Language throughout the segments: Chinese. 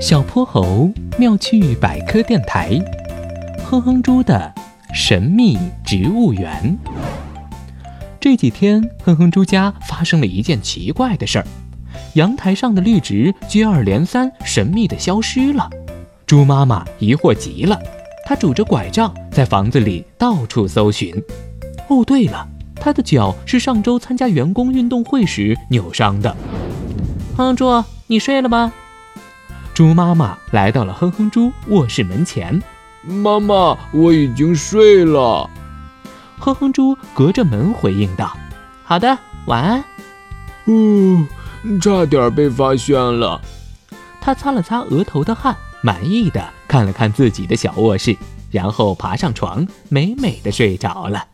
小泼猴妙趣百科电台，哼哼猪的神秘植物园。这几天，哼哼猪家发生了一件奇怪的事儿：阳台上的绿植接二连三神秘的消失了。猪妈妈疑惑极了，她拄着拐杖在房子里到处搜寻。哦，对了，她的脚是上周参加员工运动会时扭伤的。哼哼猪，你睡了吗？猪妈妈来到了哼哼猪卧室门前。妈妈，我已经睡了。哼哼猪隔着门回应道：“好的，晚安。”哦，差点被发现了。他擦了擦额头的汗，满意的看了看自己的小卧室，然后爬上床，美美的睡着了。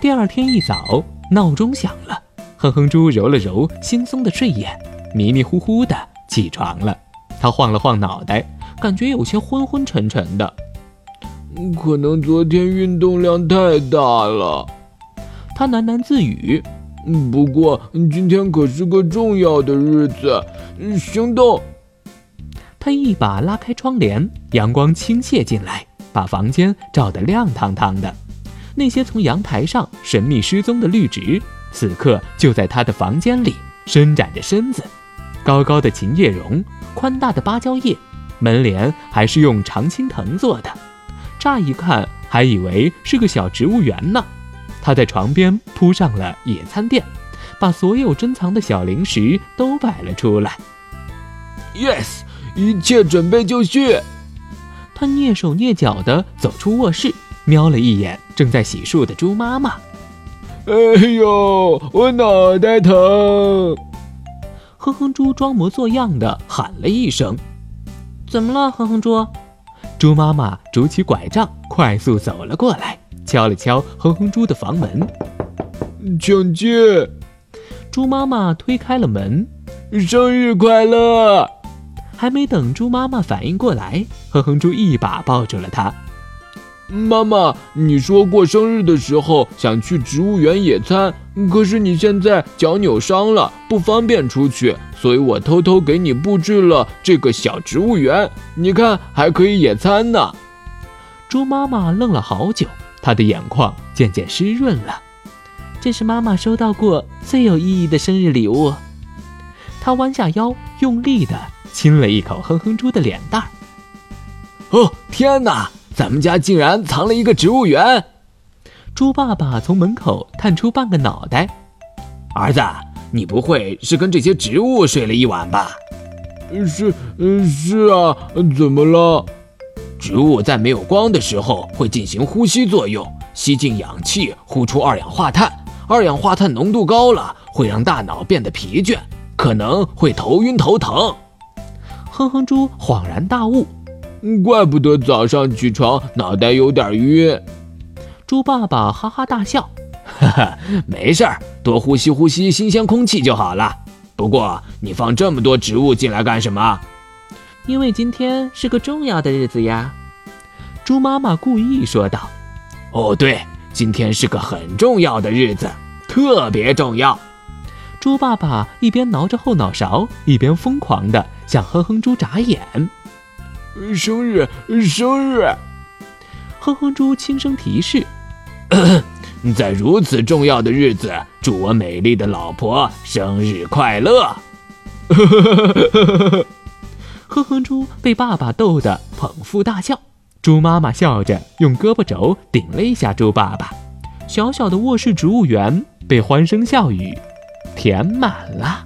第二天一早，闹钟响了，哼哼猪揉了揉惺忪的睡眼。迷迷糊糊的起床了，他晃了晃脑袋，感觉有些昏昏沉沉的。可能昨天运动量太大了，他喃喃自语。不过今天可是个重要的日子，行动！他一把拉开窗帘，阳光倾泻进来，把房间照得亮堂堂的。那些从阳台上神秘失踪的绿植，此刻就在他的房间里伸展着身子。高高的琴叶榕，宽大的芭蕉叶，门帘还是用常青藤做的，乍一看还以为是个小植物园呢。他在床边铺上了野餐垫，把所有珍藏的小零食都摆了出来。Yes，一切准备就绪。他蹑手蹑脚地走出卧室，瞄了一眼正在洗漱的猪妈妈。哎呦，我脑袋疼。哼哼猪装模作样的喊了一声：“怎么了，哼哼猪？”猪妈妈拄起拐杖，快速走了过来，敲了敲哼哼猪的房门：“请进。”猪妈妈推开了门：“生日快乐！”还没等猪妈妈反应过来，哼哼猪一把抱住了她。妈妈，你说过生日的时候想去植物园野餐，可是你现在脚扭伤了，不方便出去，所以我偷偷给你布置了这个小植物园。你看，还可以野餐呢。猪妈妈愣了好久，她的眼眶渐渐湿润了。这是妈妈收到过最有意义的生日礼物。她弯下腰，用力地亲了一口哼哼猪的脸蛋儿。哦，天哪！咱们家竟然藏了一个植物园！猪爸爸从门口探出半个脑袋。儿子，你不会是跟这些植物睡了一晚吧？是，嗯，是啊。怎么了？植物在没有光的时候会进行呼吸作用，吸进氧气，呼出二氧化碳。二氧化碳浓度高了，会让大脑变得疲倦，可能会头晕头疼。哼哼猪恍然大悟。怪不得早上起床脑袋有点晕。猪爸爸哈哈大笑，哈哈，没事儿，多呼吸呼吸新鲜空气就好了。不过你放这么多植物进来干什么？因为今天是个重要的日子呀。猪妈妈故意说道。哦，对，今天是个很重要的日子，特别重要。猪爸爸一边挠着后脑勺，一边疯狂地向哼哼猪眨眼。生日，生日！哼哼猪轻声提示：“ 在如此重要的日子，祝我美丽的老婆生日快乐！”呵呵呵呵呵呵呵哼哼猪被爸爸逗得捧腹大笑，猪妈妈笑着用胳膊肘顶了一下猪爸爸，小小的卧室植物园被欢声笑语填满了。